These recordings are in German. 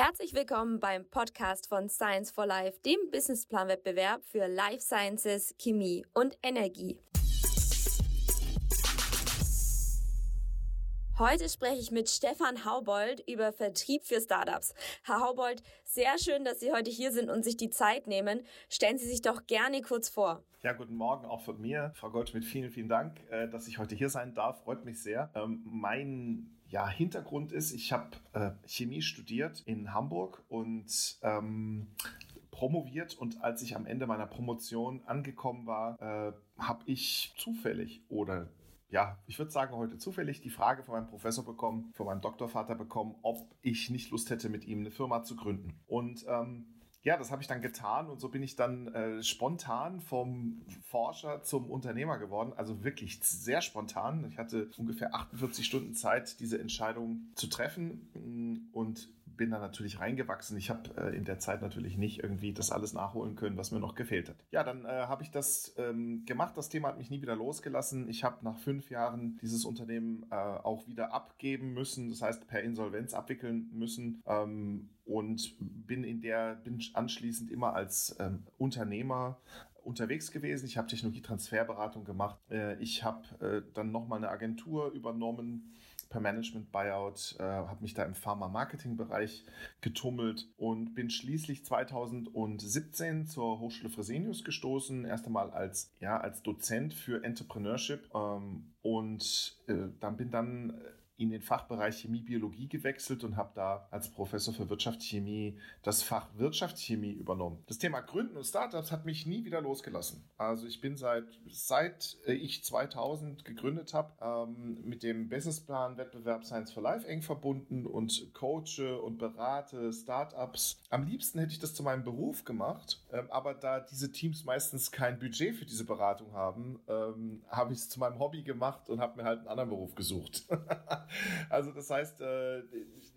Herzlich willkommen beim Podcast von Science for Life, dem Businessplanwettbewerb für Life Sciences, Chemie und Energie. Heute spreche ich mit Stefan Haubold über Vertrieb für Startups. Herr Haubold, sehr schön, dass Sie heute hier sind und sich die Zeit nehmen. Stellen Sie sich doch gerne kurz vor. Ja, guten Morgen auch von mir. Frau Goldschmidt, vielen, vielen Dank, äh, dass ich heute hier sein darf. Freut mich sehr. Ähm, mein ja, Hintergrund ist, ich habe äh, Chemie studiert in Hamburg und ähm, promoviert und als ich am Ende meiner Promotion angekommen war, äh, habe ich zufällig oder ja, ich würde sagen, heute zufällig die Frage von meinem Professor bekommen, von meinem Doktorvater bekommen, ob ich nicht Lust hätte, mit ihm eine Firma zu gründen. Und ähm, ja, das habe ich dann getan und so bin ich dann äh, spontan vom Forscher zum Unternehmer geworden. Also wirklich sehr spontan. Ich hatte ungefähr 48 Stunden Zeit, diese Entscheidung zu treffen mm, und bin da natürlich reingewachsen. Ich habe äh, in der Zeit natürlich nicht irgendwie das alles nachholen können, was mir noch gefehlt hat. Ja, dann äh, habe ich das ähm, gemacht. Das Thema hat mich nie wieder losgelassen. Ich habe nach fünf Jahren dieses Unternehmen äh, auch wieder abgeben müssen, das heißt per Insolvenz abwickeln müssen. Ähm, und bin in der, bin anschließend immer als ähm, Unternehmer unterwegs gewesen. Ich habe Technologietransferberatung gemacht. Äh, ich habe äh, dann nochmal eine Agentur übernommen per Management Buyout, äh, habe mich da im Pharma-Marketing-Bereich getummelt und bin schließlich 2017 zur Hochschule Fresenius gestoßen. Erst einmal als, ja, als Dozent für Entrepreneurship ähm, und äh, dann bin dann in den Fachbereich Chemie Biologie gewechselt und habe da als Professor für Wirtschaftschemie das Fach Wirtschaftschemie übernommen. Das Thema Gründen und Startups hat mich nie wieder losgelassen. Also ich bin seit seit äh, ich 2000 gegründet habe ähm, mit dem Businessplan Wettbewerb Science for Life eng verbunden und coache und berate Startups. Am liebsten hätte ich das zu meinem Beruf gemacht, ähm, aber da diese Teams meistens kein Budget für diese Beratung haben, ähm, habe ich es zu meinem Hobby gemacht und habe mir halt einen anderen Beruf gesucht. Also das heißt, äh,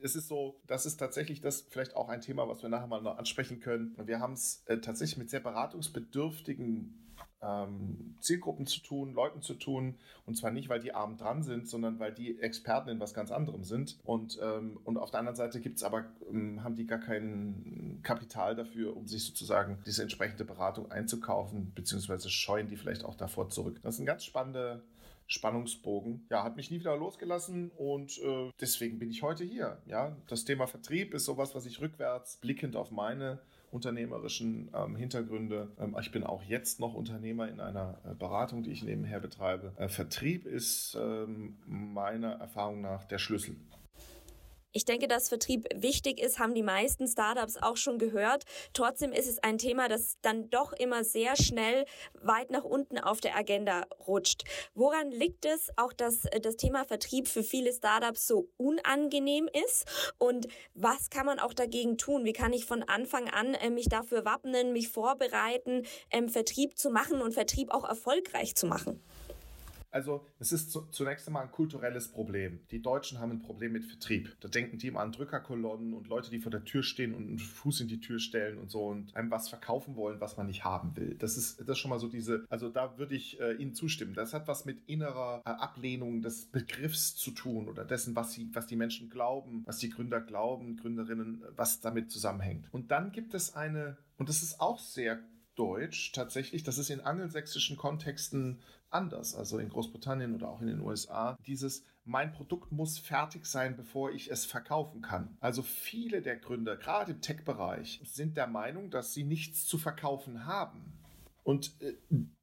es ist so, das ist tatsächlich das vielleicht auch ein Thema, was wir nachher mal noch ansprechen können. Wir haben es äh, tatsächlich mit sehr beratungsbedürftigen ähm, Zielgruppen zu tun, Leuten zu tun. Und zwar nicht, weil die arm dran sind, sondern weil die Experten in was ganz anderem sind. Und, ähm, und auf der anderen Seite gibt's aber, ähm, haben die gar kein Kapital dafür, um sich sozusagen diese entsprechende Beratung einzukaufen, beziehungsweise scheuen die vielleicht auch davor zurück. Das ist ein ganz spannender Spannungsbogen. Ja, hat mich nie wieder losgelassen und äh, deswegen bin ich heute hier. Ja, das Thema Vertrieb ist sowas, was ich rückwärts blickend auf meine unternehmerischen ähm, Hintergründe. Ähm, ich bin auch jetzt noch Unternehmer in einer äh, Beratung, die ich nebenher betreibe. Äh, Vertrieb ist ähm, meiner Erfahrung nach der Schlüssel. Ich denke, dass Vertrieb wichtig ist, haben die meisten Startups auch schon gehört. Trotzdem ist es ein Thema, das dann doch immer sehr schnell weit nach unten auf der Agenda rutscht. Woran liegt es auch, dass das Thema Vertrieb für viele Startups so unangenehm ist? Und was kann man auch dagegen tun? Wie kann ich von Anfang an äh, mich dafür wappnen, mich vorbereiten, ähm, Vertrieb zu machen und Vertrieb auch erfolgreich zu machen? Also es ist zu, zunächst einmal ein kulturelles Problem. Die Deutschen haben ein Problem mit Vertrieb. Da denken die immer an Drückerkolonnen und Leute, die vor der Tür stehen und einen Fuß in die Tür stellen und so und einem was verkaufen wollen, was man nicht haben will. Das ist das ist schon mal so diese, also da würde ich äh, Ihnen zustimmen. Das hat was mit innerer äh, Ablehnung des Begriffs zu tun oder dessen, was sie, was die Menschen glauben, was die Gründer glauben, Gründerinnen, was damit zusammenhängt. Und dann gibt es eine, und das ist auch sehr Deutsch tatsächlich, das ist in angelsächsischen Kontexten anders, also in Großbritannien oder auch in den USA, dieses mein Produkt muss fertig sein, bevor ich es verkaufen kann. Also viele der Gründer, gerade im Tech-Bereich, sind der Meinung, dass sie nichts zu verkaufen haben. Und äh,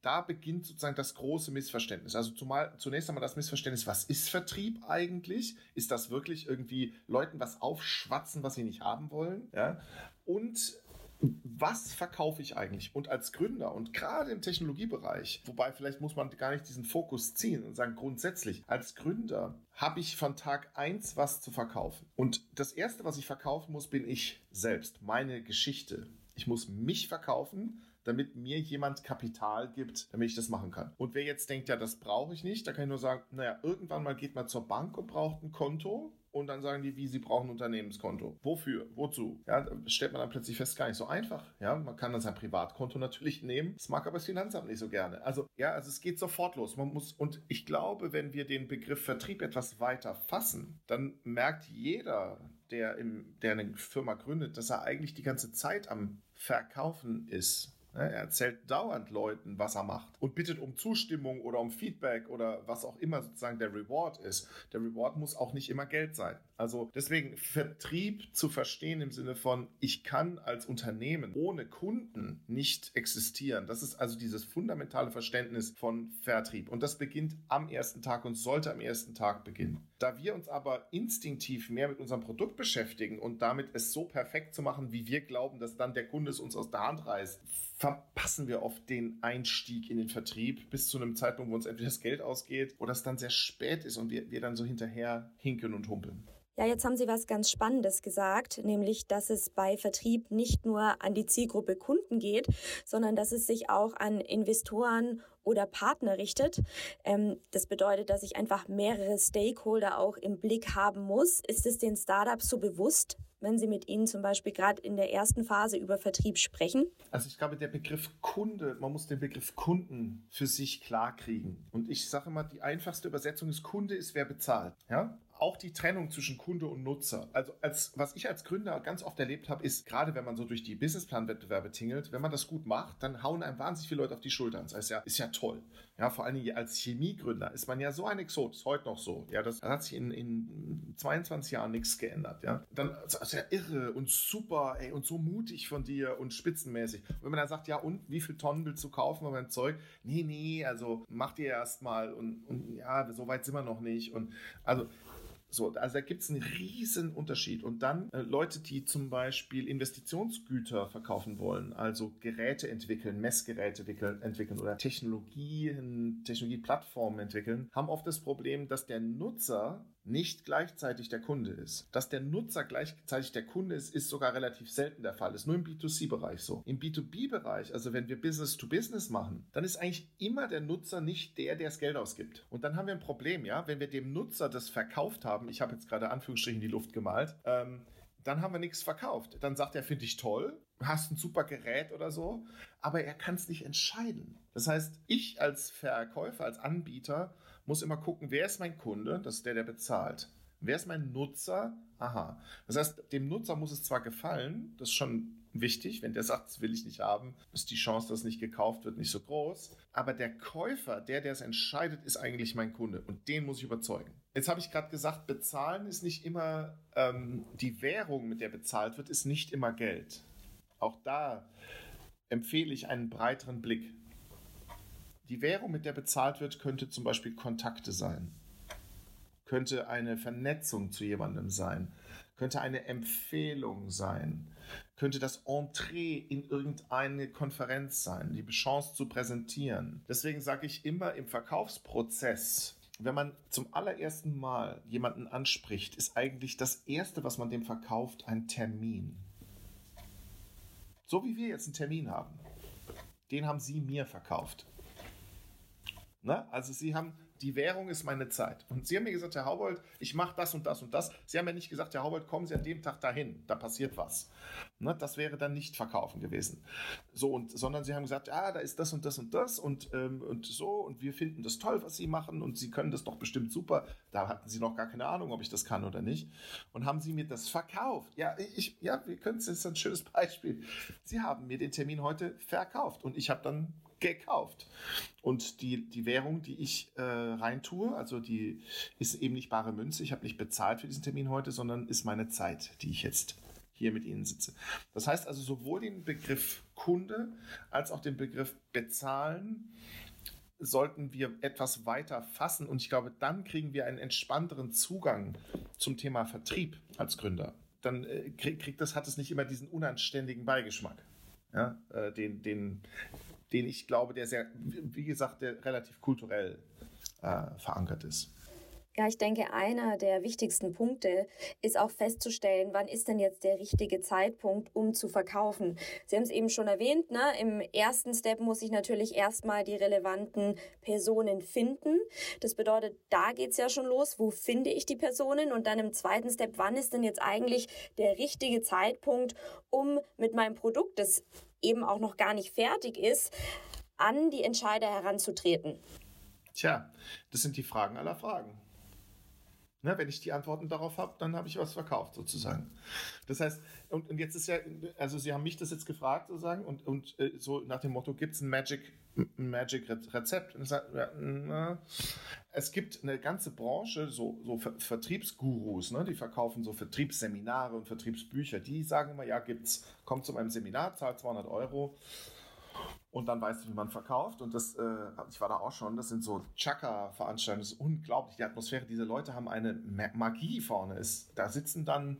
da beginnt sozusagen das große Missverständnis. Also zumal, zunächst einmal das Missverständnis, was ist Vertrieb eigentlich? Ist das wirklich irgendwie Leuten was aufschwatzen, was sie nicht haben wollen? Ja? Und was verkaufe ich eigentlich? Und als Gründer und gerade im Technologiebereich, wobei vielleicht muss man gar nicht diesen Fokus ziehen und sagen, grundsätzlich, als Gründer habe ich von Tag eins was zu verkaufen. Und das Erste, was ich verkaufen muss, bin ich selbst, meine Geschichte. Ich muss mich verkaufen, damit mir jemand Kapital gibt, damit ich das machen kann. Und wer jetzt denkt, ja, das brauche ich nicht, da kann ich nur sagen, naja, irgendwann mal geht man zur Bank und braucht ein Konto und dann sagen die, wie sie brauchen ein Unternehmenskonto. Wofür? Wozu? Ja, stellt man dann plötzlich fest, gar nicht so einfach. Ja, man kann dann sein Privatkonto natürlich nehmen. Das mag aber das Finanzamt nicht so gerne. Also, ja, also es geht sofort los. Man muss, und ich glaube, wenn wir den Begriff Vertrieb etwas weiter fassen, dann merkt jeder, der, im, der eine Firma gründet, dass er eigentlich die ganze Zeit am Verkaufen ist. Er erzählt dauernd Leuten, was er macht und bittet um Zustimmung oder um Feedback oder was auch immer sozusagen der Reward ist. Der Reward muss auch nicht immer Geld sein. Also deswegen Vertrieb zu verstehen im Sinne von, ich kann als Unternehmen ohne Kunden nicht existieren. Das ist also dieses fundamentale Verständnis von Vertrieb. Und das beginnt am ersten Tag und sollte am ersten Tag beginnen. Da wir uns aber instinktiv mehr mit unserem Produkt beschäftigen und damit es so perfekt zu machen, wie wir glauben, dass dann der Kunde es uns aus der Hand reißt, verpassen wir oft den Einstieg in den Vertrieb bis zu einem Zeitpunkt, wo uns entweder das Geld ausgeht oder es dann sehr spät ist und wir, wir dann so hinterher hinken und humpeln. Ja, jetzt haben Sie was ganz Spannendes gesagt, nämlich, dass es bei Vertrieb nicht nur an die Zielgruppe Kunden geht, sondern dass es sich auch an Investoren oder Partner richtet. Ähm, das bedeutet, dass ich einfach mehrere Stakeholder auch im Blick haben muss. Ist es den Startups so bewusst? wenn Sie mit ihnen zum Beispiel gerade in der ersten Phase über Vertrieb sprechen? Also ich glaube, der Begriff Kunde, man muss den Begriff Kunden für sich klar kriegen. Und ich sage immer, die einfachste Übersetzung ist Kunde ist wer bezahlt. Ja? Auch die Trennung zwischen Kunde und Nutzer. Also als was ich als Gründer ganz oft erlebt habe, ist gerade wenn man so durch die Businessplan-Wettbewerbe tingelt, wenn man das gut macht, dann hauen einem wahnsinnig viele Leute auf die Schultern. Das heißt ja, ist ja toll. Ja, vor allen Dingen als Chemiegründer ist man ja so ein Exot, ist heute noch so. Ja, das hat sich in, in 22 Jahren nichts geändert. Ja, dann ist ja irre und super, ey, und so mutig von dir und spitzenmäßig. Und wenn man dann sagt, ja, und wie viel Tonnen willst du kaufen und mein Zeug? Nee, nee, also mach dir erst mal und, und ja, so weit sind wir noch nicht. Und also so, also da gibt es einen riesen Unterschied. Und dann äh, Leute, die zum Beispiel Investitionsgüter verkaufen wollen, also Geräte entwickeln, Messgeräte entwickeln oder Technologien, Technologieplattformen entwickeln, haben oft das Problem, dass der Nutzer nicht gleichzeitig der Kunde ist. Dass der Nutzer gleichzeitig der Kunde ist, ist sogar relativ selten der Fall. Ist nur im B2C-Bereich so. Im B2B-Bereich, also wenn wir Business to Business machen, dann ist eigentlich immer der Nutzer nicht der, der das Geld ausgibt. Und dann haben wir ein Problem, ja, wenn wir dem Nutzer das verkauft haben, ich habe jetzt gerade Anführungsstrichen die Luft gemalt, ähm, dann haben wir nichts verkauft. Dann sagt er, finde ich toll, hast ein super Gerät oder so, aber er kann es nicht entscheiden. Das heißt, ich als Verkäufer, als Anbieter muss immer gucken, wer ist mein Kunde, das ist der, der bezahlt. Wer ist mein Nutzer? Aha. Das heißt, dem Nutzer muss es zwar gefallen, das ist schon wichtig, wenn der sagt, das will ich nicht haben, ist die Chance, dass nicht gekauft wird, nicht so groß. Aber der Käufer, der, der es entscheidet, ist eigentlich mein Kunde und den muss ich überzeugen. Jetzt habe ich gerade gesagt, bezahlen ist nicht immer, ähm, die Währung, mit der bezahlt wird, ist nicht immer Geld. Auch da empfehle ich einen breiteren Blick. Die Währung, mit der bezahlt wird, könnte zum Beispiel Kontakte sein, könnte eine Vernetzung zu jemandem sein, könnte eine Empfehlung sein, könnte das Entree in irgendeine Konferenz sein, die Chance zu präsentieren. Deswegen sage ich immer im Verkaufsprozess, wenn man zum allerersten Mal jemanden anspricht, ist eigentlich das Erste, was man dem verkauft, ein Termin. So wie wir jetzt einen Termin haben. Den haben Sie mir verkauft. Ne? Also Sie haben, die Währung ist meine Zeit. Und Sie haben mir gesagt, Herr Haubold, ich mache das und das und das. Sie haben ja nicht gesagt, Herr Haubold, kommen Sie an dem Tag dahin, da passiert was. Ne? Das wäre dann nicht verkaufen gewesen. So, und, sondern Sie haben gesagt, ah, da ist das und das und das und, ähm, und so und wir finden das toll, was Sie machen und Sie können das doch bestimmt super. Da hatten Sie noch gar keine Ahnung, ob ich das kann oder nicht. Und haben Sie mir das verkauft. Ja, ich, ja, wir können es, das ist ein schönes Beispiel. Sie haben mir den Termin heute verkauft und ich habe dann gekauft. Und die, die Währung, die ich äh, reintue, also die ist eben nicht bare Münze. Ich habe nicht bezahlt für diesen Termin heute, sondern ist meine Zeit, die ich jetzt hier mit Ihnen sitze. Das heißt also sowohl den Begriff Kunde als auch den Begriff bezahlen sollten wir etwas weiter fassen und ich glaube, dann kriegen wir einen entspannteren Zugang zum Thema Vertrieb als Gründer. Dann äh, kriegt das, hat es nicht immer diesen unanständigen Beigeschmack, ja, äh, den, den den ich glaube, der sehr, wie gesagt, der relativ kulturell äh, verankert ist. Ja, ich denke, einer der wichtigsten Punkte ist auch festzustellen, wann ist denn jetzt der richtige Zeitpunkt, um zu verkaufen. Sie haben es eben schon erwähnt, ne? im ersten Step muss ich natürlich erstmal die relevanten Personen finden. Das bedeutet, da geht es ja schon los, wo finde ich die Personen? Und dann im zweiten Step, wann ist denn jetzt eigentlich der richtige Zeitpunkt, um mit meinem Produkt, das eben auch noch gar nicht fertig ist, an die Entscheider heranzutreten? Tja, das sind die Fragen aller Fragen. Ne, wenn ich die Antworten darauf habe, dann habe ich was verkauft sozusagen. Das heißt, und, und, jetzt ist ja, also Sie haben mich das jetzt gefragt sozusagen und, und äh, so nach dem Motto, gibt es ein Magic, Magic Rezept? Sag, ja, na, es gibt eine ganze Branche, so, so Ver Vertriebsgurus, ne, die verkaufen so Vertriebsseminare und Vertriebsbücher. Die sagen immer, ja, gibt's, kommt zu meinem Seminar, zahlt 200 Euro und dann weißt du, wie man verkauft. Und das, äh, ich war da auch schon, das sind so Chaka-Veranstaltungen, das ist unglaublich, die Atmosphäre. Diese Leute haben eine Magie vorne. Ist, da sitzen dann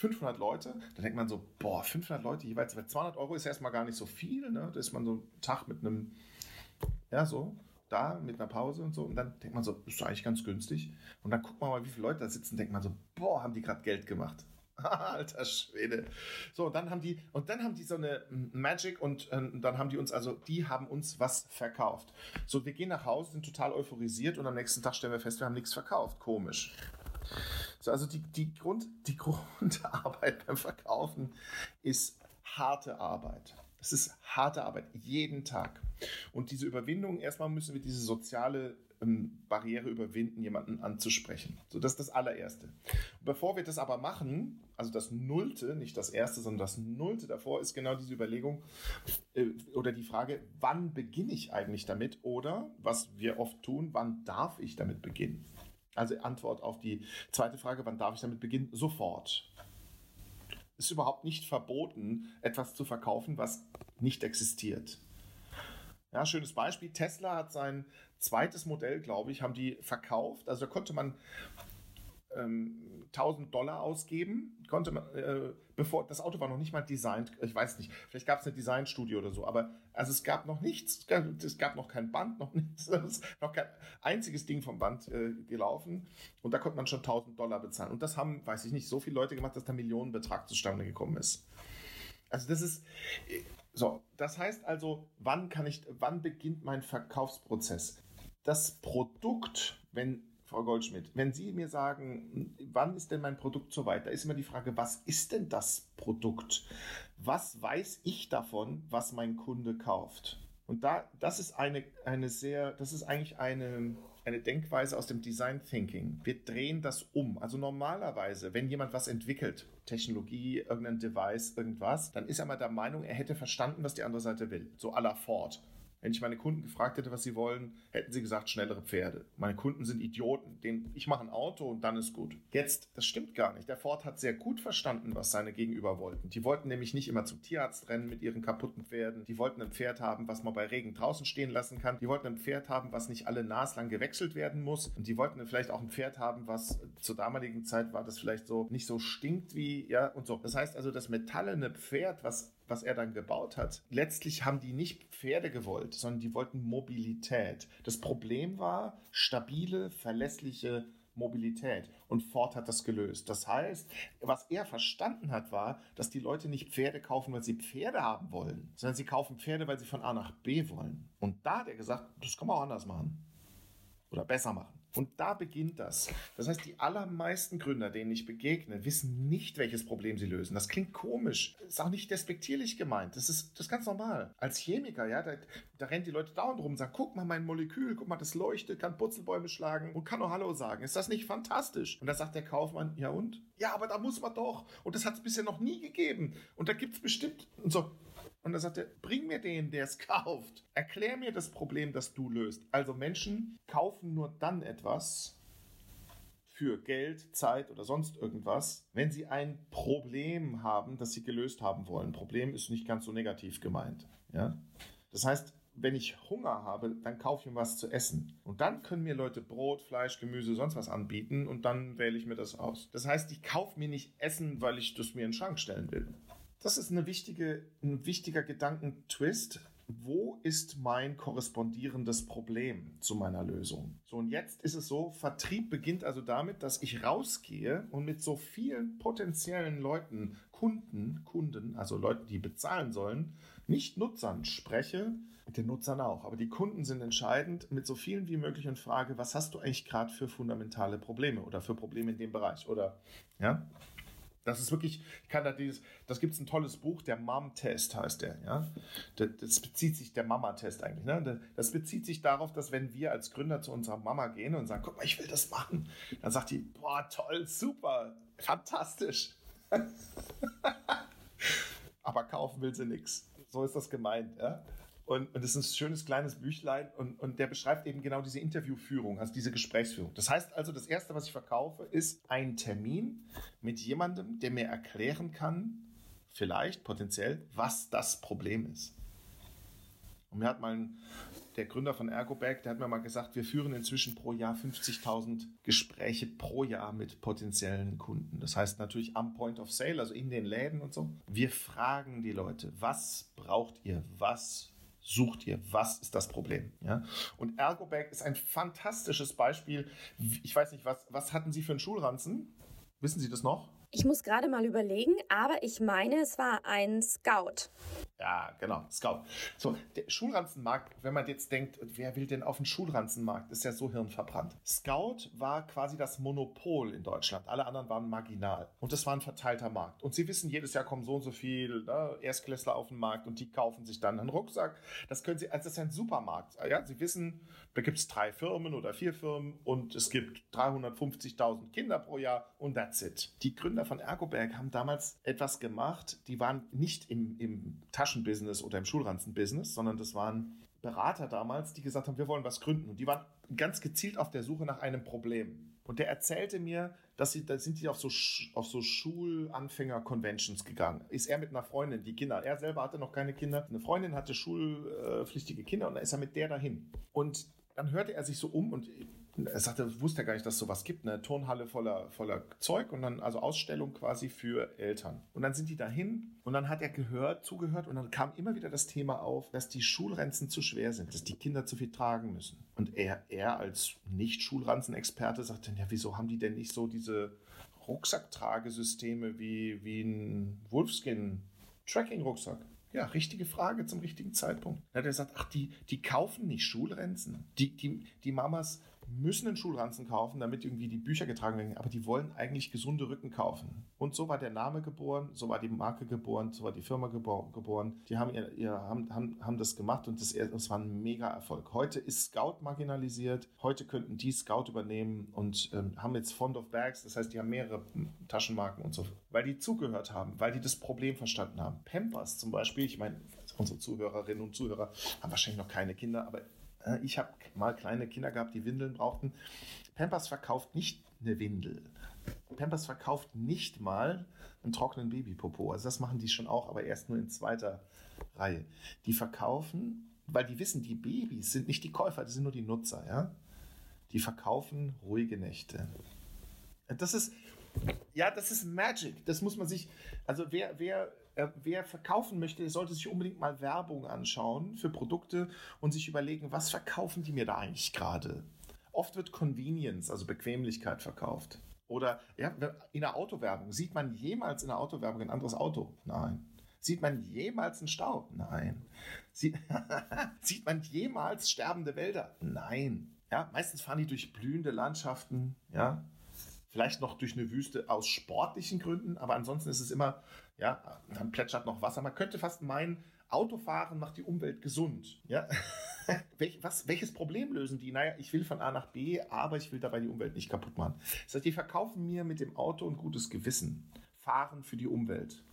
500 Leute, da denkt man so, boah, 500 Leute jeweils, 200 Euro ist erstmal gar nicht so viel, ne? da ist man so einen Tag mit einem, ja so, da mit einer Pause und so und dann denkt man so, ist eigentlich ganz günstig und dann guckt man mal, wie viele Leute da sitzen, denkt man so, boah, haben die gerade Geld gemacht. Alter Schwede. So, und dann haben die, und dann haben die so eine Magic und äh, dann haben die uns, also die haben uns was verkauft. So, wir gehen nach Hause, sind total euphorisiert und am nächsten Tag stellen wir fest, wir haben nichts verkauft. Komisch. So, also die, die, Grund, die Grundarbeit beim Verkaufen ist harte Arbeit. Es ist harte Arbeit, jeden Tag. Und diese Überwindung, erstmal müssen wir diese soziale ähm, Barriere überwinden, jemanden anzusprechen. So, das ist das allererste. Bevor wir das aber machen, also das Nullte, nicht das erste, sondern das Nullte davor, ist genau diese Überlegung äh, oder die Frage, wann beginne ich eigentlich damit? Oder, was wir oft tun, wann darf ich damit beginnen? Also Antwort auf die zweite Frage, wann darf ich damit beginnen? Sofort. Es ist überhaupt nicht verboten, etwas zu verkaufen, was nicht existiert. Ja, schönes Beispiel. Tesla hat sein zweites Modell, glaube ich, haben die verkauft. Also da konnte man ähm, 1000 Dollar ausgeben, konnte man, äh, bevor das Auto war noch nicht mal designt, ich weiß nicht, vielleicht gab es eine Designstudie oder so, aber also es gab noch nichts, es gab, noch kein Band, noch nichts, noch kein einziges Ding vom Band äh, gelaufen und da konnte man schon 1000 Dollar bezahlen und das haben, weiß ich nicht, so viele Leute gemacht, dass da Millionenbetrag zustande gekommen ist. Also das ist, so, das heißt also, wann kann ich, wann beginnt mein Verkaufsprozess? Das Produkt, wenn Frau Goldschmidt, wenn Sie mir sagen, wann ist denn mein Produkt soweit, da ist immer die Frage, was ist denn das Produkt? Was weiß ich davon, was mein Kunde kauft? Und da, das ist eine, eine sehr, das ist eigentlich eine, eine Denkweise aus dem Design Thinking. Wir drehen das um. Also normalerweise, wenn jemand was entwickelt, Technologie, irgendein Device, irgendwas, dann ist er mal der Meinung, er hätte verstanden, was die andere Seite will. So à la Ford. Wenn ich meine Kunden gefragt hätte, was sie wollen, hätten sie gesagt, schnellere Pferde. Meine Kunden sind Idioten. Den, ich mache ein Auto und dann ist gut. Jetzt, das stimmt gar nicht. Der Ford hat sehr gut verstanden, was seine Gegenüber wollten. Die wollten nämlich nicht immer zum Tierarzt rennen mit ihren kaputten Pferden. Die wollten ein Pferd haben, was man bei Regen draußen stehen lassen kann. Die wollten ein Pferd haben, was nicht alle naslang gewechselt werden muss. Und die wollten vielleicht auch ein Pferd haben, was zur damaligen Zeit war das vielleicht so nicht so stinkt wie, ja, und so. Das heißt also, das metallene Pferd, was was er dann gebaut hat. Letztlich haben die nicht Pferde gewollt, sondern die wollten Mobilität. Das Problem war stabile, verlässliche Mobilität. Und Ford hat das gelöst. Das heißt, was er verstanden hat, war, dass die Leute nicht Pferde kaufen, weil sie Pferde haben wollen, sondern sie kaufen Pferde, weil sie von A nach B wollen. Und da hat er gesagt, das kann man auch anders machen. Oder besser machen. Und da beginnt das. Das heißt, die allermeisten Gründer, denen ich begegne, wissen nicht, welches Problem sie lösen. Das klingt komisch. Das ist auch nicht despektierlich gemeint. Das ist, das ist ganz normal. Als Chemiker, ja, da, da rennen die Leute dauernd rum und sagen, guck mal mein Molekül, guck mal, das leuchtet, kann Putzelbäume schlagen und kann nur Hallo sagen. Ist das nicht fantastisch? Und da sagt der Kaufmann, ja und? Ja, aber da muss man doch. Und das hat es bisher noch nie gegeben. Und da gibt es bestimmt. Und so, und er sagte, bring mir den, der es kauft. Erklär mir das Problem, das du löst. Also Menschen kaufen nur dann etwas für Geld, Zeit oder sonst irgendwas, wenn sie ein Problem haben, das sie gelöst haben wollen. Problem ist nicht ganz so negativ gemeint. Ja? Das heißt, wenn ich Hunger habe, dann kaufe ich mir was zu essen. Und dann können mir Leute Brot, Fleisch, Gemüse, sonst was anbieten und dann wähle ich mir das aus. Das heißt, ich kaufe mir nicht Essen, weil ich das mir in den Schrank stellen will. Das ist eine wichtige, ein wichtiger Gedankentwist. Wo ist mein korrespondierendes Problem zu meiner Lösung? So, und jetzt ist es so, Vertrieb beginnt also damit, dass ich rausgehe und mit so vielen potenziellen Leuten, Kunden, Kunden, also Leuten, die bezahlen sollen, nicht Nutzern spreche, mit den Nutzern auch, aber die Kunden sind entscheidend, mit so vielen wie möglich und frage, was hast du eigentlich gerade für fundamentale Probleme oder für Probleme in dem Bereich oder, ja? Das ist wirklich, ich kann da dieses, das gibt es ein tolles Buch, der Mom-Test heißt der, ja. Das bezieht sich, der Mama-Test eigentlich, ne? Das bezieht sich darauf, dass wenn wir als Gründer zu unserer Mama gehen und sagen, guck mal, ich will das machen, dann sagt die, boah, toll, super, fantastisch. Aber kaufen will sie nichts. So ist das gemeint, ja. Und, und das ist ein schönes kleines Büchlein und, und der beschreibt eben genau diese Interviewführung, also diese Gesprächsführung. Das heißt also, das Erste, was ich verkaufe, ist ein Termin mit jemandem, der mir erklären kann, vielleicht potenziell, was das Problem ist. Und mir hat mal ein, der Gründer von Ergobag, der hat mir mal gesagt, wir führen inzwischen pro Jahr 50.000 Gespräche pro Jahr mit potenziellen Kunden. Das heißt natürlich am Point of Sale, also in den Läden und so. Wir fragen die Leute, was braucht ihr? Was sucht ihr? Was ist das Problem? Ja? Und Ergobag ist ein fantastisches Beispiel. Ich weiß nicht, was, was hatten Sie für einen Schulranzen? Wissen Sie das noch? Ich muss gerade mal überlegen, aber ich meine, es war ein Scout. Ja, genau, Scout. So, der Schulranzenmarkt, wenn man jetzt denkt, wer will denn auf den Schulranzenmarkt, ist ja so hirnverbrannt. Scout war quasi das Monopol in Deutschland. Alle anderen waren marginal. Und das war ein verteilter Markt. Und Sie wissen, jedes Jahr kommen so und so viele ne, Erstklässler auf den Markt und die kaufen sich dann einen Rucksack. Das können Sie, also das ist ein Supermarkt. Ja, Sie wissen, da gibt es drei Firmen oder vier Firmen und es gibt 350.000 Kinder pro Jahr und that's it. Die Gründer von Ergoberg haben damals etwas gemacht, die waren nicht im, im Taschen Taschenbusiness oder im Schulranzenbusiness, sondern das waren Berater damals, die gesagt haben, wir wollen was gründen. Und die waren ganz gezielt auf der Suche nach einem Problem. Und der erzählte mir, dass sie, da sind die auf so, auf so Schulanfänger-Conventions gegangen. Ist er mit einer Freundin, die Kinder, er selber hatte noch keine Kinder, eine Freundin hatte schulpflichtige Kinder und da ist er mit der dahin. Und dann hörte er sich so um und er sagte, wusste ja gar nicht, dass es sowas gibt, eine Turnhalle voller, voller Zeug und dann also Ausstellung quasi für Eltern. Und dann sind die dahin und dann hat er gehört, zugehört und dann kam immer wieder das Thema auf, dass die Schulranzen zu schwer sind, dass die Kinder zu viel tragen müssen. Und er, er als Nicht-Schulranzen-Experte sagte, ja, wieso haben die denn nicht so diese Rucksacktragesysteme wie, wie ein Wolfskin-Tracking-Rucksack? Ja, richtige Frage zum richtigen Zeitpunkt. Dann hat er gesagt, ach, die, die kaufen nicht Schulrenzen. Die, die, die Mamas müssen einen Schulranzen kaufen, damit irgendwie die Bücher getragen werden, aber die wollen eigentlich gesunde Rücken kaufen. Und so war der Name geboren, so war die Marke geboren, so war die Firma geboren. Die haben, ihr, ihr, haben, haben, haben das gemacht und das, das war ein mega Erfolg. Heute ist Scout marginalisiert, heute könnten die Scout übernehmen und ähm, haben jetzt Fond of Bags, das heißt, die haben mehrere Taschenmarken und so, weil die zugehört haben, weil die das Problem verstanden haben. Pampers zum Beispiel, ich meine, unsere Zuhörerinnen und Zuhörer haben wahrscheinlich noch keine Kinder, aber ich habe mal kleine Kinder gehabt, die Windeln brauchten. Pampers verkauft nicht eine Windel. Pampers verkauft nicht mal einen trockenen Babypopo. Also das machen die schon auch, aber erst nur in zweiter Reihe. Die verkaufen, weil die wissen, die Babys sind nicht die Käufer, die sind nur die Nutzer, ja. Die verkaufen ruhige Nächte. Das ist, ja, das ist Magic. Das muss man sich, also wer, wer äh, wer verkaufen möchte, sollte sich unbedingt mal Werbung anschauen für Produkte und sich überlegen, was verkaufen die mir da eigentlich gerade? Oft wird Convenience, also Bequemlichkeit verkauft. Oder ja, in der Autowerbung. Sieht man jemals in der Autowerbung ein anderes Auto? Nein. Sieht man jemals einen Stau? Nein. Sie Sieht man jemals sterbende Wälder? Nein. Ja, meistens fahren die durch blühende Landschaften, ja. Vielleicht noch durch eine Wüste aus sportlichen Gründen, aber ansonsten ist es immer ja, dann plätschert noch Wasser. Man könnte fast meinen, Autofahren macht die Umwelt gesund. Ja? Welch, was, welches Problem lösen die? Naja, ich will von A nach B, aber ich will dabei die Umwelt nicht kaputt machen. Das heißt, die verkaufen mir mit dem Auto ein gutes Gewissen. Fahren für die Umwelt.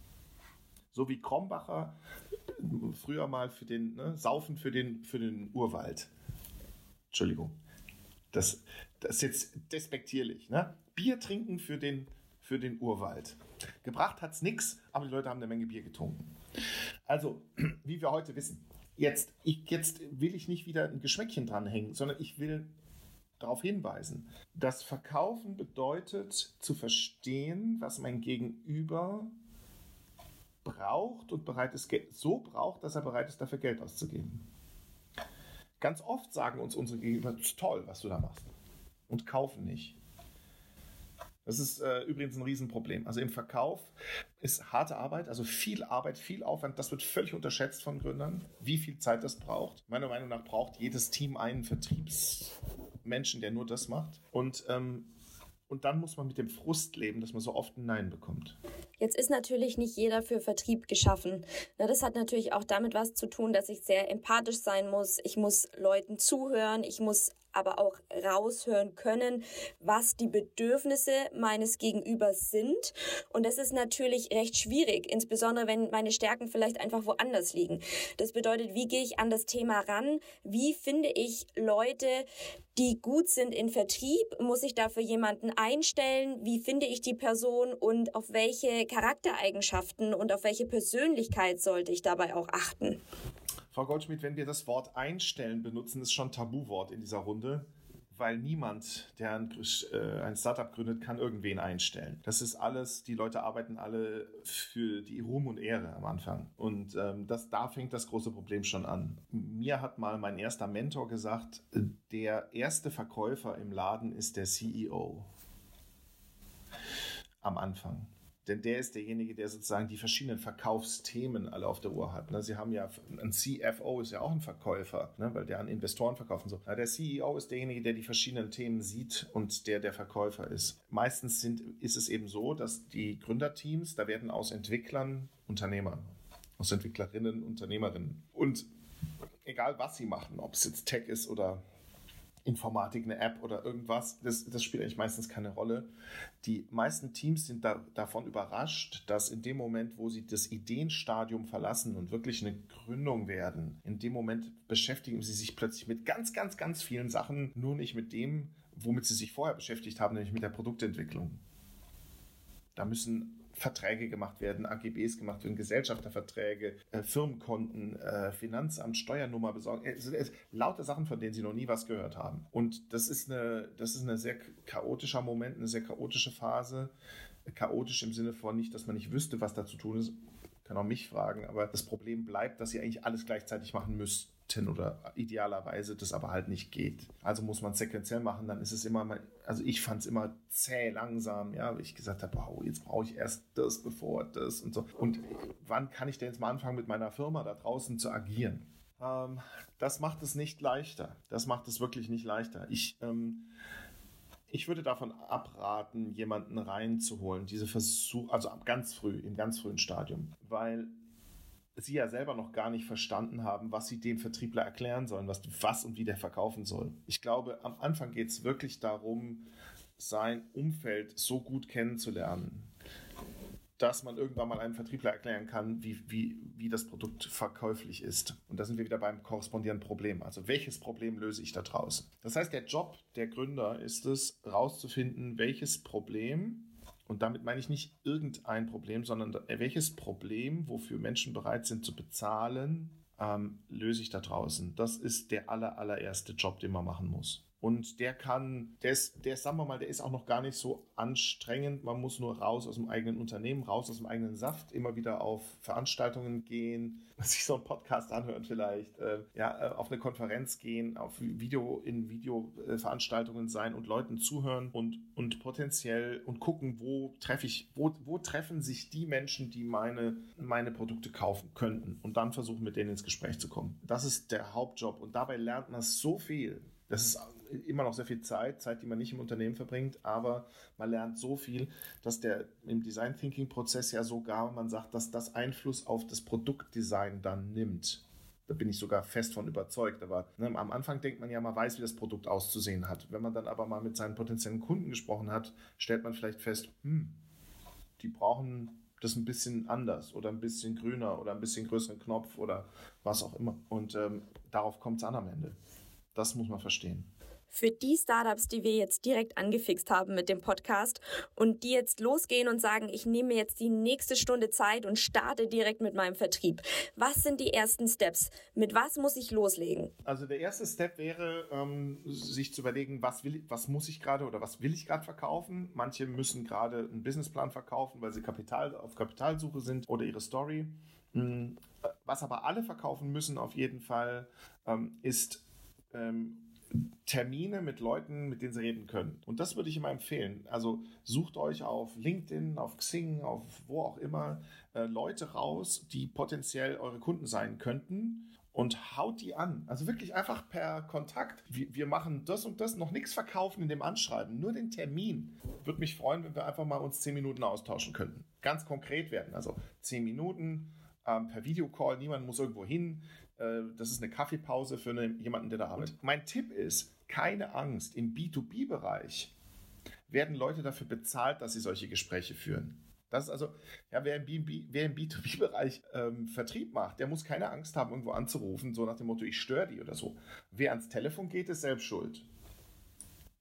So wie Krombacher früher mal für den, ne, Saufen für den, für den Urwald. Entschuldigung. Das, das ist jetzt despektierlich. Ne? Bier trinken für den, für den Urwald. Gebracht hat es nichts, aber die Leute haben eine Menge Bier getrunken. Also, wie wir heute wissen, jetzt, ich, jetzt will ich nicht wieder ein Geschmäckchen dranhängen, sondern ich will darauf hinweisen. Das Verkaufen bedeutet zu verstehen, was mein Gegenüber braucht und bereit ist, so braucht, dass er bereit ist, dafür Geld auszugeben. Ganz oft sagen uns unsere Gegenüber, toll, was du da machst. Und kaufen nicht. Das ist äh, übrigens ein Riesenproblem. Also im Verkauf ist harte Arbeit, also viel Arbeit, viel Aufwand. Das wird völlig unterschätzt von Gründern, wie viel Zeit das braucht. Meiner Meinung nach braucht jedes Team einen Vertriebsmenschen, der nur das macht. Und ähm, und dann muss man mit dem Frust leben, dass man so oft ein Nein bekommt. Jetzt ist natürlich nicht jeder für Vertrieb geschaffen. das hat natürlich auch damit was zu tun, dass ich sehr empathisch sein muss. Ich muss Leuten zuhören. Ich muss aber auch raushören können, was die Bedürfnisse meines Gegenübers sind. Und das ist natürlich recht schwierig, insbesondere wenn meine Stärken vielleicht einfach woanders liegen. Das bedeutet, wie gehe ich an das Thema ran? Wie finde ich Leute, die gut sind in Vertrieb? Muss ich dafür jemanden einstellen? Wie finde ich die Person und auf welche Charaktereigenschaften und auf welche Persönlichkeit sollte ich dabei auch achten? Frau Goldschmidt, wenn wir das Wort einstellen benutzen, ist schon ein Tabuwort in dieser Runde weil niemand, der ein, äh, ein, Startup gründet, kann irgendwen einstellen. Das ist alles, die Leute arbeiten alle für die Ruhm und Ehre am Anfang. Und ähm, das, da fängt das große Problem schon an. Mir hat mal mein erster Mentor gesagt, der erste Verkäufer im Laden ist der CEO. Am Anfang. Denn der ist derjenige, der sozusagen die verschiedenen Verkaufsthemen alle auf der Uhr hat. Ne? Sie haben ja, ein CFO ist ja auch ein Verkäufer, ne? weil der an Investoren verkauft und so. der CEO ist derjenige, der die verschiedenen Themen sieht und der der Verkäufer ist. Meistens sind, ist es eben so, dass die Gründerteams, da werden aus Entwicklern Unternehmer, aus Entwicklerinnen Unternehmerinnen. Und egal was sie machen, ob es jetzt Tech ist oder Informatik, eine App oder irgendwas, das, das spielt eigentlich meistens keine Rolle. Die meisten Teams sind da, davon überrascht, dass in dem Moment, wo sie das Ideenstadium verlassen und wirklich eine Gründung werden, in dem Moment beschäftigen sie sich plötzlich mit ganz, ganz, ganz vielen Sachen, nur nicht mit dem, womit sie sich vorher beschäftigt haben, nämlich mit der Produktentwicklung. Da müssen Verträge gemacht werden, AGBs gemacht werden, Gesellschafterverträge, äh, Firmenkonten, äh, Finanzamt, Steuernummer besorgen. Es, es, lauter Sachen, von denen sie noch nie was gehört haben. Und das ist eine, das ist ein sehr chaotischer Moment, eine sehr chaotische Phase. Chaotisch im Sinne von nicht, dass man nicht wüsste, was da zu tun ist. Kann auch mich fragen, aber das Problem bleibt, dass sie eigentlich alles gleichzeitig machen müssen oder idealerweise das aber halt nicht geht. Also muss man sequenziell machen, dann ist es immer mal, also ich fand es immer zäh langsam, ja, weil ich gesagt habe, wow, jetzt brauche ich erst das, bevor das und so. Und wann kann ich denn jetzt mal anfangen, mit meiner Firma da draußen zu agieren? Ähm, das macht es nicht leichter. Das macht es wirklich nicht leichter. Ich, ähm, ich würde davon abraten, jemanden reinzuholen, diese Versuche, also ganz früh, im ganz frühen Stadium, weil sie ja selber noch gar nicht verstanden haben, was sie dem Vertriebler erklären sollen, was, was und wie der verkaufen soll. Ich glaube, am Anfang geht es wirklich darum, sein Umfeld so gut kennenzulernen, dass man irgendwann mal einem Vertriebler erklären kann, wie, wie, wie das Produkt verkäuflich ist. Und da sind wir wieder beim korrespondierenden Problem. Also welches Problem löse ich da draußen? Das heißt, der Job der Gründer ist es, herauszufinden, welches Problem und damit meine ich nicht irgendein Problem, sondern welches Problem, wofür Menschen bereit sind zu bezahlen, ähm, löse ich da draußen. Das ist der aller, allererste Job, den man machen muss. Und der kann, der ist, der sagen wir mal, der ist auch noch gar nicht so anstrengend. Man muss nur raus aus dem eigenen Unternehmen, raus aus dem eigenen Saft, immer wieder auf Veranstaltungen gehen, sich so einen Podcast anhören vielleicht, äh, ja, auf eine Konferenz gehen, auf Video, in Videoveranstaltungen sein und Leuten zuhören und, und potenziell und gucken, wo treffe ich, wo, wo treffen sich die Menschen, die meine, meine Produkte kaufen könnten und dann versuchen, mit denen ins Gespräch zu kommen. Das ist der Hauptjob und dabei lernt man so viel. Das ist immer noch sehr viel Zeit, Zeit, die man nicht im Unternehmen verbringt, aber man lernt so viel, dass der im Design Thinking Prozess ja sogar, man sagt, dass das Einfluss auf das Produktdesign dann nimmt. Da bin ich sogar fest von überzeugt. Aber ne, am Anfang denkt man ja, man weiß, wie das Produkt auszusehen hat. Wenn man dann aber mal mit seinen potenziellen Kunden gesprochen hat, stellt man vielleicht fest, hm, die brauchen das ein bisschen anders oder ein bisschen grüner oder ein bisschen größeren Knopf oder was auch immer. Und ähm, darauf kommt es an am Ende. Das muss man verstehen für die Startups, die wir jetzt direkt angefixt haben mit dem Podcast und die jetzt losgehen und sagen, ich nehme jetzt die nächste Stunde Zeit und starte direkt mit meinem Vertrieb. Was sind die ersten Steps? Mit was muss ich loslegen? Also der erste Step wäre, ähm, sich zu überlegen, was, will, was muss ich gerade oder was will ich gerade verkaufen. Manche müssen gerade einen Businessplan verkaufen, weil sie Kapital, auf Kapitalsuche sind oder ihre Story. Hm, was aber alle verkaufen müssen auf jeden Fall, ähm, ist ähm, Termine mit Leuten, mit denen sie reden können. Und das würde ich immer empfehlen. Also sucht euch auf LinkedIn, auf Xing, auf wo auch immer äh, Leute raus, die potenziell eure Kunden sein könnten und haut die an. Also wirklich einfach per Kontakt. Wir, wir machen das und das, noch nichts verkaufen in dem Anschreiben, nur den Termin. Würde mich freuen, wenn wir einfach mal uns zehn Minuten austauschen könnten. Ganz konkret werden. Also zehn Minuten ähm, per Videocall, niemand muss irgendwo hin. Äh, das ist eine Kaffeepause für eine, jemanden, der da arbeitet. Mein Tipp ist, keine Angst. Im B2B-Bereich werden Leute dafür bezahlt, dass sie solche Gespräche führen. Das ist also, ja, wer im, B2B-Bereich ähm, Vertrieb macht, der muss keine Angst haben, irgendwo anzurufen, so nach dem Motto, ich störe die oder so. Wer ans Telefon geht, ist selbst schuld.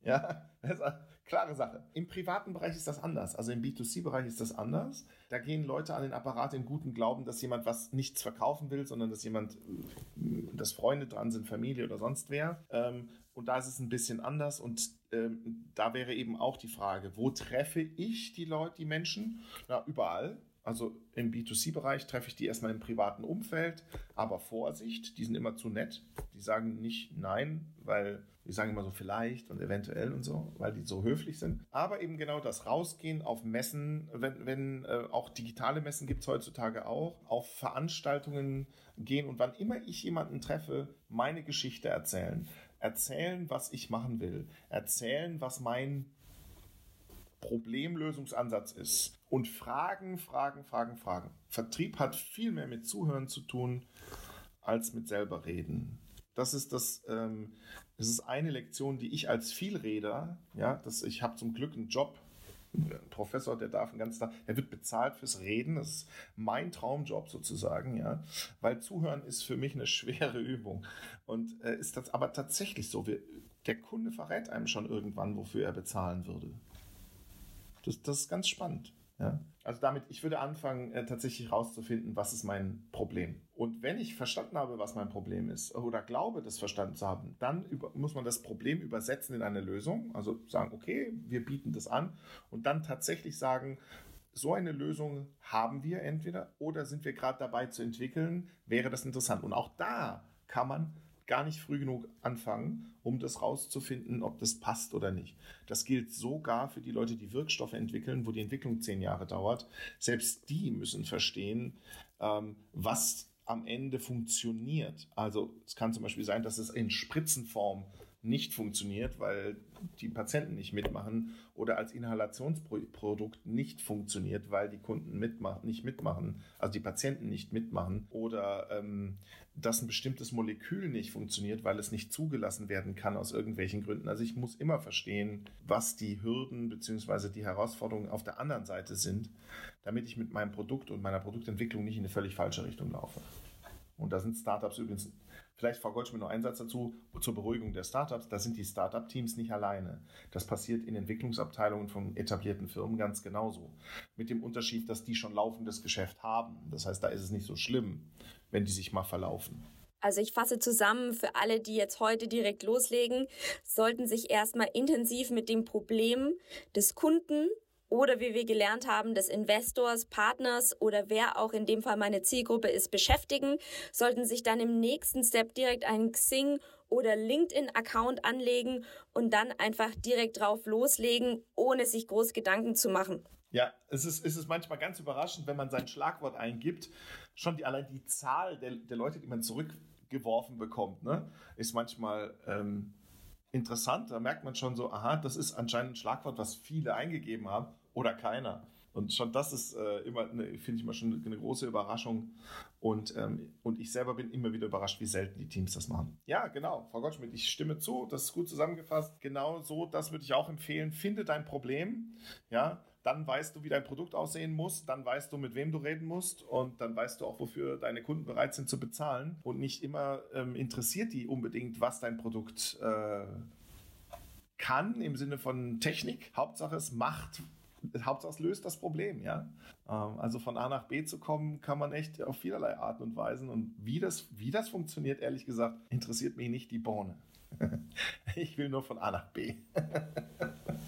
Ja, das ist eine klare Sache. Im privaten Bereich ist das anders. Also im B2C-Bereich ist das anders. Da gehen Leute an den Apparat in guten Glauben, dass jemand was nichts verkaufen will, sondern dass jemand, dass Freunde dran sind, Familie oder sonst wer. Ähm, und da ist es ein bisschen anders. Und ähm, da wäre eben auch die Frage, wo treffe ich die Leute, die Menschen? Na, überall. Also im B2C-Bereich treffe ich die erstmal im privaten Umfeld, aber Vorsicht, die sind immer zu nett. Die sagen nicht nein, weil die sagen immer so vielleicht und eventuell und so, weil die so höflich sind. Aber eben genau das Rausgehen auf Messen, wenn, wenn äh, auch digitale Messen gibt es heutzutage auch, auf Veranstaltungen gehen und wann immer ich jemanden treffe, meine Geschichte erzählen erzählen, was ich machen will, erzählen, was mein Problemlösungsansatz ist und fragen, fragen, fragen, fragen. Vertrieb hat viel mehr mit Zuhören zu tun als mit selber reden. Das ist das, ähm, das ist eine Lektion, die ich als Vielreder, ja, das, ich habe zum Glück einen Job, ein Professor, der darf den ganzen Tag, er wird bezahlt fürs Reden. Das ist mein Traumjob sozusagen, ja. Weil Zuhören ist für mich eine schwere Übung. Und äh, ist das aber tatsächlich so. Wir, der Kunde verrät einem schon irgendwann, wofür er bezahlen würde. Das, das ist ganz spannend. Ja? Also damit, ich würde anfangen, äh, tatsächlich herauszufinden, was ist mein Problem. Und wenn ich verstanden habe, was mein Problem ist, oder glaube, das verstanden zu haben, dann über, muss man das Problem übersetzen in eine Lösung. Also sagen, okay, wir bieten das an und dann tatsächlich sagen, so eine Lösung haben wir entweder oder sind wir gerade dabei zu entwickeln, wäre das interessant. Und auch da kann man gar nicht früh genug anfangen, um das rauszufinden, ob das passt oder nicht. Das gilt sogar für die Leute, die Wirkstoffe entwickeln, wo die Entwicklung zehn Jahre dauert. Selbst die müssen verstehen, ähm, was am Ende funktioniert. Also es kann zum Beispiel sein, dass es in Spritzenform nicht funktioniert, weil die Patienten nicht mitmachen oder als Inhalationsprodukt nicht funktioniert, weil die Kunden mitmachen, nicht mitmachen, also die Patienten nicht mitmachen oder ähm, dass ein bestimmtes Molekül nicht funktioniert, weil es nicht zugelassen werden kann aus irgendwelchen Gründen. Also ich muss immer verstehen, was die Hürden bzw. die Herausforderungen auf der anderen Seite sind, damit ich mit meinem Produkt und meiner Produktentwicklung nicht in eine völlig falsche Richtung laufe. Und da sind Startups übrigens Vielleicht, Frau Goldschmidt, noch ein Satz dazu zur Beruhigung der Startups. Da sind die Startup-Teams nicht alleine. Das passiert in Entwicklungsabteilungen von etablierten Firmen ganz genauso. Mit dem Unterschied, dass die schon laufendes Geschäft haben. Das heißt, da ist es nicht so schlimm, wenn die sich mal verlaufen. Also ich fasse zusammen, für alle, die jetzt heute direkt loslegen, sollten sich erstmal intensiv mit dem Problem des Kunden oder wie wir gelernt haben, des Investors, Partners oder wer auch in dem Fall meine Zielgruppe ist, beschäftigen, sollten sich dann im nächsten Step direkt einen Xing oder LinkedIn-Account anlegen und dann einfach direkt drauf loslegen, ohne sich groß Gedanken zu machen. Ja, es ist, es ist manchmal ganz überraschend, wenn man sein Schlagwort eingibt, schon die, allein die Zahl der, der Leute, die man zurückgeworfen bekommt, ne, ist manchmal ähm, interessant. Da merkt man schon so, aha, das ist anscheinend ein Schlagwort, was viele eingegeben haben oder keiner. Und schon das ist äh, immer, finde ich immer schon eine große Überraschung. Und, ähm, und ich selber bin immer wieder überrascht, wie selten die Teams das machen. Ja, genau, Frau Gottschmidt, ich stimme zu. Das ist gut zusammengefasst. Genau so, das würde ich auch empfehlen. Finde dein Problem. Ja, dann weißt du, wie dein Produkt aussehen muss, dann weißt du, mit wem du reden musst und dann weißt du auch, wofür deine Kunden bereit sind zu bezahlen. Und nicht immer ähm, interessiert die unbedingt, was dein Produkt äh, kann im Sinne von Technik. Hauptsache es macht, Hauptsache löst das Problem, ja. Ähm, also von A nach B zu kommen, kann man echt auf vielerlei Arten und Weisen. Und wie das, wie das funktioniert, ehrlich gesagt, interessiert mich nicht die Bohne. ich will nur von A nach B.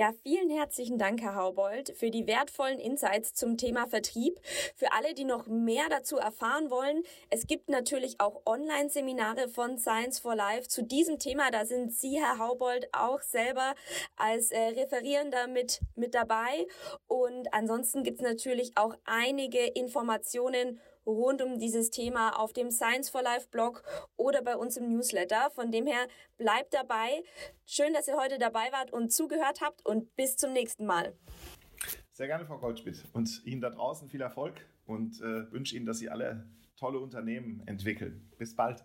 Ja, vielen herzlichen Dank, Herr Haubold, für die wertvollen Insights zum Thema Vertrieb. Für alle, die noch mehr dazu erfahren wollen, es gibt natürlich auch Online-Seminare von Science for Life zu diesem Thema. Da sind Sie, Herr Haubold, auch selber als äh, Referierender mit, mit dabei. Und ansonsten gibt es natürlich auch einige Informationen rund um dieses Thema auf dem Science for Life Blog oder bei uns im Newsletter. Von dem her bleibt dabei. Schön, dass ihr heute dabei wart und zugehört habt und bis zum nächsten Mal. Sehr gerne, Frau Goldschmidt. Und Ihnen da draußen viel Erfolg und äh, wünsche Ihnen, dass Sie alle tolle Unternehmen entwickeln. Bis bald.